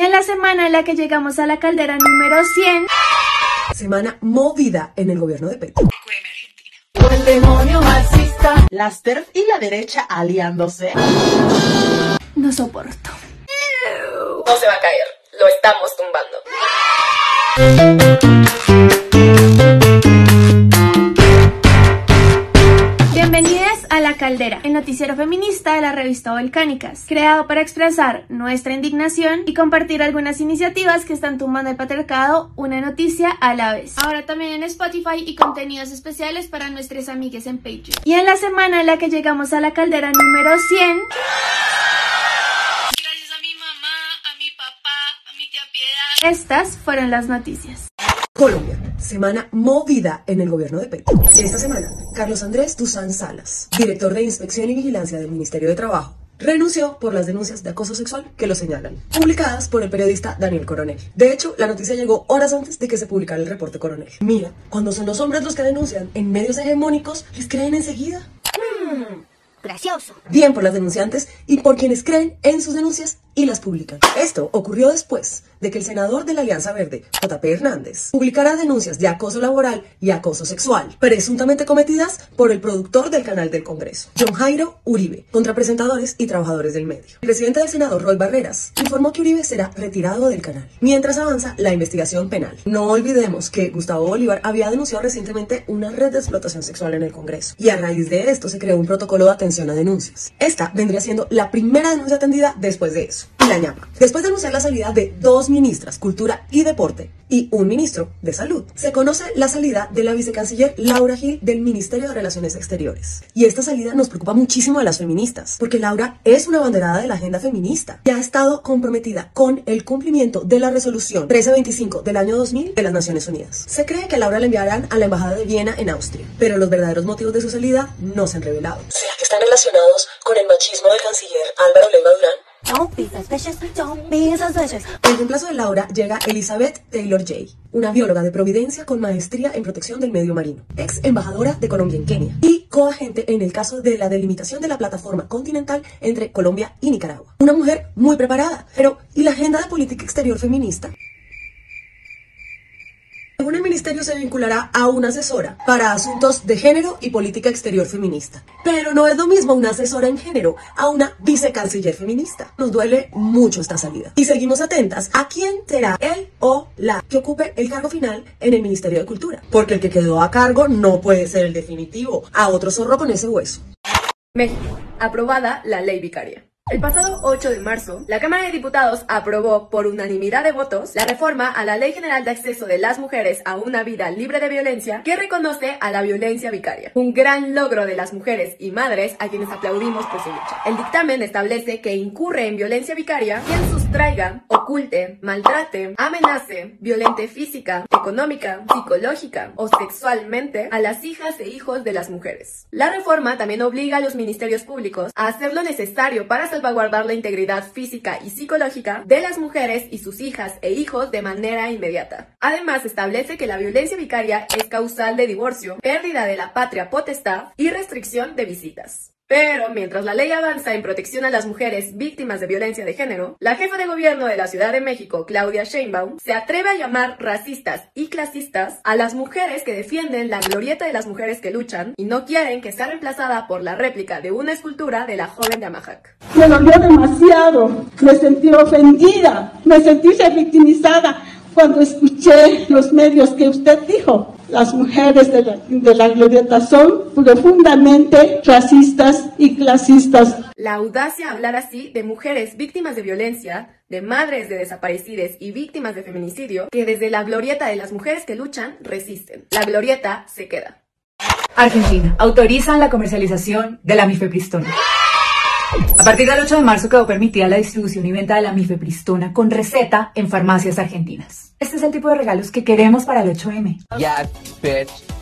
En la semana en la que llegamos a la caldera número 100, Semana movida en el gobierno de Petro. El demonio marxista, las TERF y la derecha aliándose. no soporto. No se va a caer, lo estamos tumbando. Caldera, el noticiero feminista de la revista Volcánicas, creado para expresar nuestra indignación y compartir algunas iniciativas que están tumbando el patriarcado una noticia a la vez. Ahora también en Spotify y contenidos especiales para nuestras amigas en Patreon. Y en la semana en la que llegamos a la caldera número 100, Gracias a mi mamá, a mi papá, a mi tía Piedad. estas fueron las noticias. Colombia, semana movida en el gobierno de Petro. Esta semana, Carlos Andrés Tuzán Salas, director de Inspección y Vigilancia del Ministerio de Trabajo, renunció por las denuncias de acoso sexual que lo señalan, publicadas por el periodista Daniel Coronel. De hecho, la noticia llegó horas antes de que se publicara el reporte Coronel. Mira, cuando son los hombres los que denuncian en medios hegemónicos, les creen enseguida. Gracioso. Bien por las denunciantes y por quienes creen en sus denuncias y las publican. Esto ocurrió después de que el senador de la Alianza Verde, JP Hernández, publicara denuncias de acoso laboral y acoso sexual, presuntamente cometidas por el productor del canal del Congreso, John Jairo Uribe, contra presentadores y trabajadores del medio. El presidente del Senado, Roy Barreras, informó que Uribe será retirado del canal, mientras avanza la investigación penal. No olvidemos que Gustavo Bolívar había denunciado recientemente una red de explotación sexual en el Congreso, y a raíz de esto se creó un protocolo de atención a denuncias. Esta vendría siendo la primera denuncia atendida después de eso. Y la ñapa. Después de anunciar la salida de dos ministras, Cultura y Deporte, y un ministro de Salud, se conoce la salida de la vicecanciller Laura Gil del Ministerio de Relaciones Exteriores. Y esta salida nos preocupa muchísimo a las feministas, porque Laura es una banderada de la agenda feminista y ha estado comprometida con el cumplimiento de la resolución 1325 del año 2000 de las Naciones Unidas. Se cree que Laura la enviarán a la Embajada de Viena en Austria, pero los verdaderos motivos de su salida no se han revelado. ¿Será que están relacionados con el machismo del canciller Álvaro Leiva Durán? Don't reemplazo de Laura llega Elizabeth Taylor Jay, una bióloga de Providencia con maestría en protección del medio marino, ex embajadora de Colombia en Kenia y coagente en el caso de la delimitación de la plataforma continental entre Colombia y Nicaragua. Una mujer muy preparada, pero ¿y la agenda de política exterior feminista? Según el ministerio se vinculará a una asesora para asuntos de género y política exterior feminista. Pero no es lo mismo una asesora en género a una vicecanciller feminista. Nos duele mucho esta salida. Y seguimos atentas a quién será él o la que ocupe el cargo final en el Ministerio de Cultura. Porque el que quedó a cargo no puede ser el definitivo. A otro zorro con ese hueso. México. Aprobada la ley vicaria. El pasado 8 de marzo, la Cámara de Diputados aprobó por unanimidad de votos la reforma a la Ley General de Acceso de las Mujeres a una vida libre de violencia que reconoce a la violencia vicaria. Un gran logro de las mujeres y madres a quienes aplaudimos por su lucha. El dictamen establece que incurre en violencia vicaria quien sustraiga, oculte, maltrate, amenace, violente física, económica, psicológica o sexualmente a las hijas e hijos de las mujeres. La reforma también obliga a los ministerios públicos a hacer lo necesario para salvaguardar la integridad física y psicológica de las mujeres y sus hijas e hijos de manera inmediata. Además, establece que la violencia vicaria es causal de divorcio, pérdida de la patria potestad y restricción de visitas. Pero mientras la ley avanza en protección a las mujeres víctimas de violencia de género, la jefa de gobierno de la Ciudad de México, Claudia Sheinbaum, se atreve a llamar racistas y clasistas a las mujeres que defienden la glorieta de las mujeres que luchan y no quieren que sea reemplazada por la réplica de una escultura de la joven de Amajac. Me dolió demasiado, me sentí ofendida, me sentí victimizada cuando escuché los medios que usted dijo. Las mujeres de la, de la glorieta son profundamente racistas y clasistas. La audacia de hablar así de mujeres víctimas de violencia, de madres de desaparecidas y víctimas de feminicidio, que desde la glorieta de las mujeres que luchan resisten. La glorieta se queda. Argentina. Autorizan la comercialización de la mifepristona. A partir del 8 de marzo quedó permitida la distribución y venta de la mifepristona con receta en farmacias argentinas. Este es el tipo de regalos que queremos para el 8M. Yes, bitch.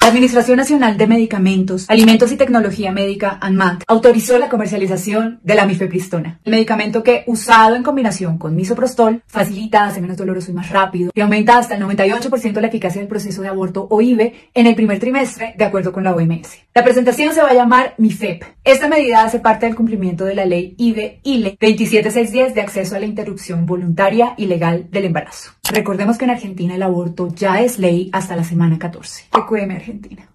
La Administración Nacional de Medicamentos, Alimentos y Tecnología Médica, ANMAT, autorizó la comercialización de la mifepristona, el medicamento que, usado en combinación con misoprostol, facilita, hace menos doloroso y más rápido, y aumenta hasta el 98% la eficacia del proceso de aborto o IVE en el primer trimestre, de acuerdo con la OMS. La presentación se va a llamar MIFEP. Esta medida hace parte del cumplimiento de la ley IVE-ILE 27610 de acceso a la interrupción voluntaria y legal del embarazo. Recordemos que en Argentina el aborto ya es ley hasta la semana 14. Argentina.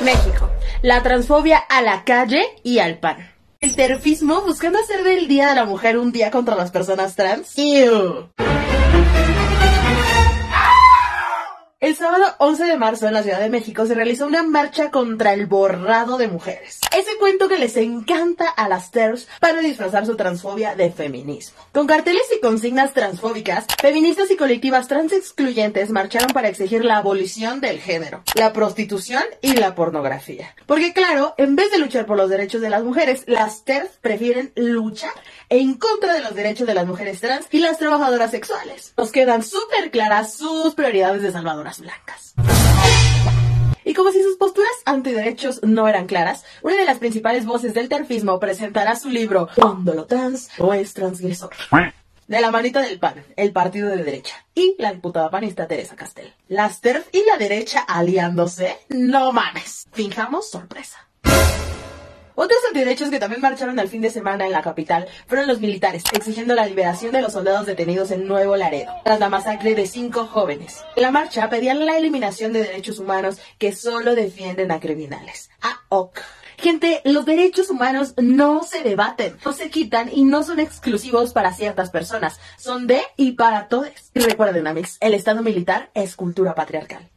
México. La transfobia a la calle y al pan. El terfismo buscando hacer del Día de la Mujer un día contra las personas trans. ¡Ew! El sábado 11 de marzo en la Ciudad de México se realizó una marcha contra el borrado de mujeres. Ese cuento que les encanta a las TERFs para disfrazar su transfobia de feminismo. Con carteles y consignas transfóbicas, feministas y colectivas trans excluyentes marcharon para exigir la abolición del género, la prostitución y la pornografía. Porque claro, en vez de luchar por los derechos de las mujeres, las TERFs prefieren luchar en contra de los derechos de las mujeres trans y las trabajadoras sexuales. Nos quedan súper claras sus prioridades de blancas. Y como si sus posturas antiderechos no eran claras, una de las principales voces del terfismo presentará su libro Cuando lo trans no es transgresor. De la manita del PAN, el partido de derecha, y la diputada panista Teresa Castel. Las TERF y la derecha aliándose, no mames. Fijamos sorpresa. Otros antiderechos que también marcharon al fin de semana en la capital fueron los militares, exigiendo la liberación de los soldados detenidos en Nuevo Laredo, tras la masacre de cinco jóvenes. En la marcha pedían la eliminación de derechos humanos que solo defienden a criminales. A OK. Gente, los derechos humanos no se debaten, no se quitan y no son exclusivos para ciertas personas, son de y para todos. Y recuerden, amigos, el Estado militar es cultura patriarcal.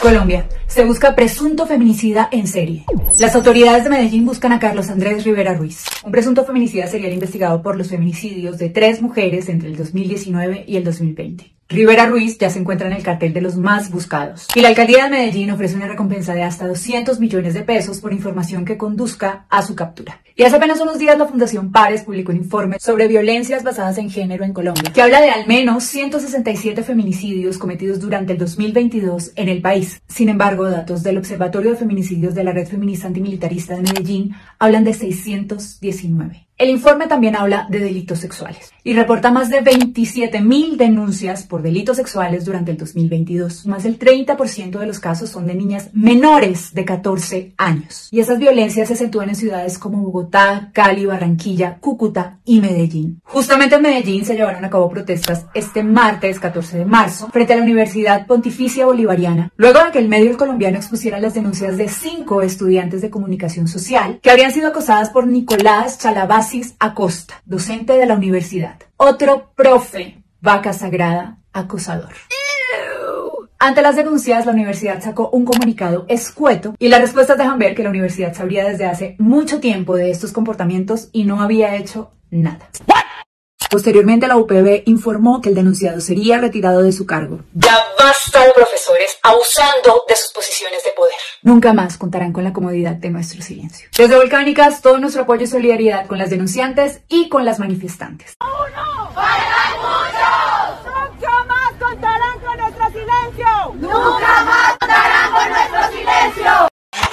Colombia. Se busca presunto feminicida en serie. Las autoridades de Medellín buscan a Carlos Andrés Rivera Ruiz, un presunto feminicida serial investigado por los feminicidios de tres mujeres entre el 2019 y el 2020. Rivera Ruiz ya se encuentra en el cartel de los más buscados. Y la alcaldía de Medellín ofrece una recompensa de hasta 200 millones de pesos por información que conduzca a su captura. Y hace apenas unos días la Fundación Pares publicó un informe sobre violencias basadas en género en Colombia, que habla de al menos 167 feminicidios cometidos durante el 2022 en el país. Sin embargo, datos del Observatorio de Feminicidios de la Red Feminista Antimilitarista de Medellín hablan de 619. El informe también habla de delitos sexuales y reporta más de 27 mil denuncias por delitos sexuales durante el 2022. Más del 30% de los casos son de niñas menores de 14 años. Y esas violencias se acentúan en ciudades como Bogotá, Cali, Barranquilla, Cúcuta y Medellín. Justamente en Medellín se llevaron a cabo protestas este martes 14 de marzo frente a la Universidad Pontificia Bolivariana, luego de que el medio colombiano expusiera las denuncias de cinco estudiantes de comunicación social que habrían sido acosadas por Nicolás Chalabás Acosta, docente de la universidad. Otro profe, vaca sagrada, acosador. Ante las denuncias, la universidad sacó un comunicado escueto y las respuestas dejan ver que la universidad sabría desde hace mucho tiempo de estos comportamientos y no había hecho nada. Posteriormente, la UPB informó que el denunciado sería retirado de su cargo. Ya basta de profesores abusando de sus posiciones de poder. Nunca más contarán con la comodidad de nuestro silencio. Desde Volcánicas, todo nuestro apoyo y solidaridad con las denunciantes y con las manifestantes. ¡Uno! ¡Faltan muchos! ¡Nunca más contarán con nuestro silencio! ¡Nunca más contarán con nuestro silencio!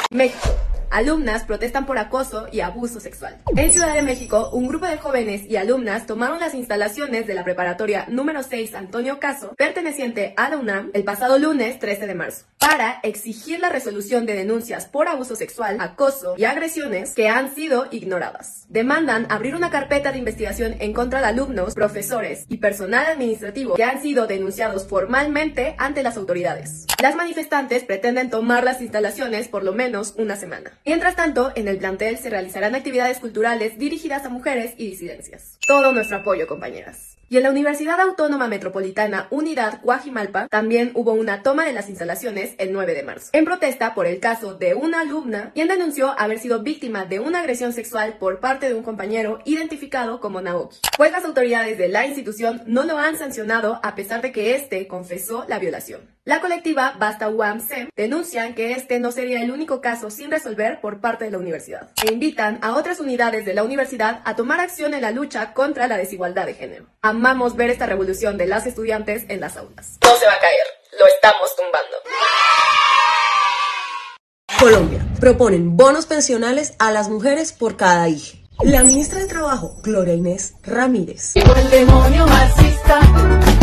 México. Alumnas protestan por acoso y abuso sexual. En Ciudad de México, un grupo de jóvenes y alumnas tomaron las instalaciones de la preparatoria número 6 Antonio Caso, perteneciente a la UNAM, el pasado lunes 13 de marzo, para exigir la resolución de denuncias por abuso sexual, acoso y agresiones que han sido ignoradas. Demandan abrir una carpeta de investigación en contra de alumnos, profesores y personal administrativo que han sido denunciados formalmente ante las autoridades. Las manifestantes pretenden tomar las instalaciones por lo menos una semana. Mientras tanto, en el plantel se realizarán actividades culturales dirigidas a mujeres y disidencias. Todo nuestro apoyo, compañeras. Y en la Universidad Autónoma Metropolitana Unidad Guajimalpa también hubo una toma de las instalaciones el 9 de marzo, en protesta por el caso de una alumna quien denunció haber sido víctima de una agresión sexual por parte de un compañero identificado como Naoki. Pues las autoridades de la institución no lo han sancionado a pesar de que éste confesó la violación. La colectiva Basta UAMSEM denuncian que este no sería el único caso sin resolver por parte de la universidad e invitan a otras unidades de la universidad a tomar acción en la lucha contra la desigualdad de género. Amamos ver esta revolución de las estudiantes en las aulas. No se va a caer, lo estamos tumbando. Colombia. Proponen bonos pensionales a las mujeres por cada hija. La ministra de Trabajo, Gloria Inés Ramírez, el demonio marxista,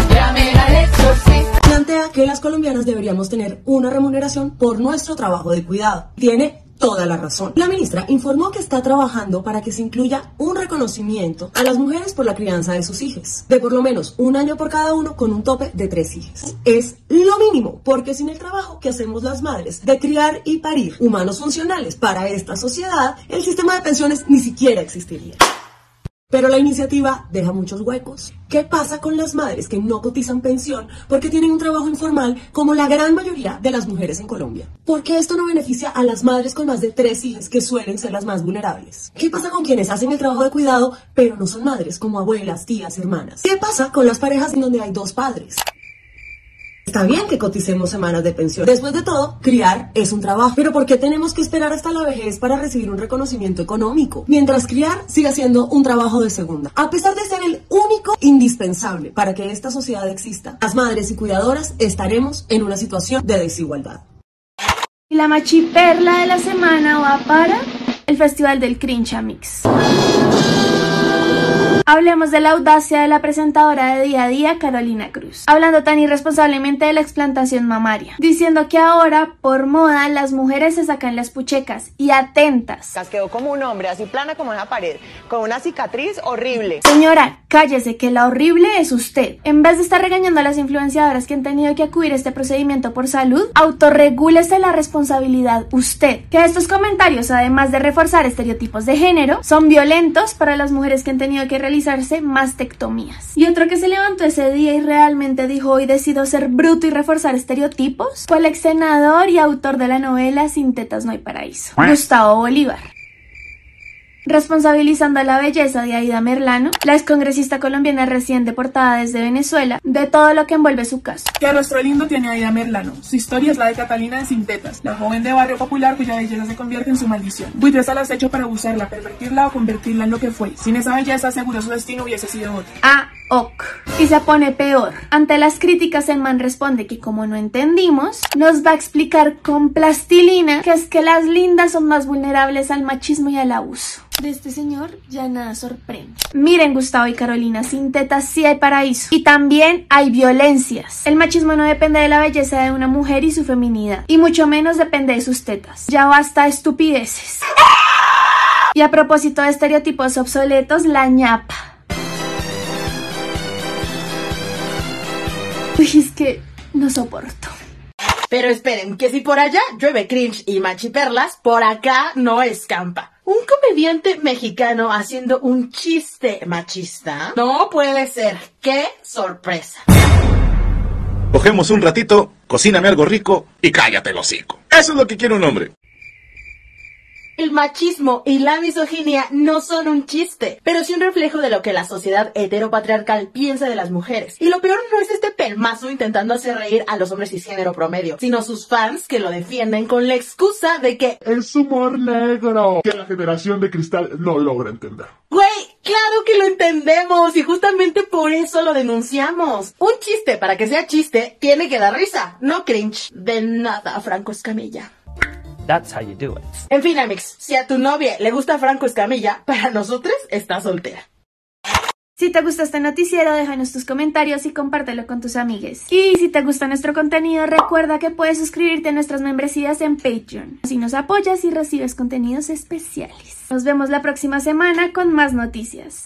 llamen al exorcista. Plantea que las colombianas deberíamos tener una remuneración por nuestro trabajo de cuidado. Tiene toda la razón. La ministra informó que está trabajando para que se incluya un reconocimiento a las mujeres por la crianza de sus hijos, de por lo menos un año por cada uno con un tope de tres hijos. Es lo mínimo, porque sin el trabajo que hacemos las madres de criar y parir humanos funcionales para esta sociedad, el sistema de pensiones ni siquiera existiría. Pero la iniciativa deja muchos huecos. ¿Qué pasa con las madres que no cotizan pensión porque tienen un trabajo informal como la gran mayoría de las mujeres en Colombia? ¿Por qué esto no beneficia a las madres con más de tres hijas que suelen ser las más vulnerables? ¿Qué pasa con quienes hacen el trabajo de cuidado pero no son madres como abuelas, tías, hermanas? ¿Qué pasa con las parejas en donde hay dos padres? Está bien que coticemos semanas de pensión. Después de todo, criar es un trabajo. Pero ¿por qué tenemos que esperar hasta la vejez para recibir un reconocimiento económico? Mientras criar sigue siendo un trabajo de segunda. A pesar de ser el único indispensable para que esta sociedad exista, las madres y cuidadoras estaremos en una situación de desigualdad. La machiperla de la semana va para el Festival del Cringe Mix. Hablemos de la audacia de la presentadora de día a día, Carolina Cruz, hablando tan irresponsablemente de la explantación mamaria, diciendo que ahora, por moda, las mujeres se sacan las puchecas y atentas. Quedó como un hombre, así plana como una pared, con una cicatriz horrible. Señora, cállese que la horrible es usted. En vez de estar regañando a las influenciadoras que han tenido que acudir a este procedimiento por salud, autorregúlese la responsabilidad usted. Que estos comentarios, además de reforzar estereotipos de género, son violentos para las mujeres que han tenido que realizarse mastectomías. Y otro que se levantó ese día y realmente dijo hoy decido ser bruto y reforzar estereotipos fue el ex senador y autor de la novela Sin tetas no hay paraíso, Gustavo Bolívar. Responsabilizando a la belleza de Aida Merlano, la excongresista colombiana recién deportada desde Venezuela, de todo lo que envuelve su caso. ¿Qué rostro lindo tiene Aida Merlano? Su historia es la de Catalina de Sintetas, la joven de barrio popular cuya belleza se convierte en su maldición. Buitres al acecho para abusarla, pervertirla o convertirla en lo que fue. Sin esa belleza, seguro su destino hubiese sido otro. Ah, ok. Y se pone peor. Ante las críticas, el man responde que como no entendimos, nos va a explicar con plastilina que es que las lindas son más vulnerables al machismo y al abuso. De este señor ya nada sorprende. Miren Gustavo y Carolina, sin tetas sí hay paraíso. Y también hay violencias. El machismo no depende de la belleza de una mujer y su feminidad. Y mucho menos depende de sus tetas. Ya basta de estupideces. Y a propósito de estereotipos obsoletos, la ñapa. Que no soporto. Pero esperen, que si por allá llueve cringe y machiperlas, por acá no escampa. Un comediante mexicano haciendo un chiste machista. No puede ser. ¡Qué sorpresa! Cogemos un ratito, cocíname algo rico y cállate el hocico. Eso es lo que quiere un hombre. El machismo y la misoginia no son un chiste, pero sí un reflejo de lo que la sociedad heteropatriarcal piensa de las mujeres. Y lo peor no es este pelmazo intentando hacer reír a los hombres cisgénero promedio, sino sus fans que lo defienden con la excusa de que es humor negro que la generación de cristal no logra entender. Güey, claro que lo entendemos y justamente por eso lo denunciamos. Un chiste, para que sea chiste, tiene que dar risa, no cringe. De nada, Franco Escamilla. That's how you do it. En fin, Amix, si a tu novia le gusta Franco Escamilla, para nosotros está soltera. Si te gusta este noticiero, déjanos tus comentarios y compártelo con tus amigues. Y si te gusta nuestro contenido, recuerda que puedes suscribirte a nuestras membresías en Patreon. Así nos apoyas y recibes contenidos especiales. Nos vemos la próxima semana con más noticias.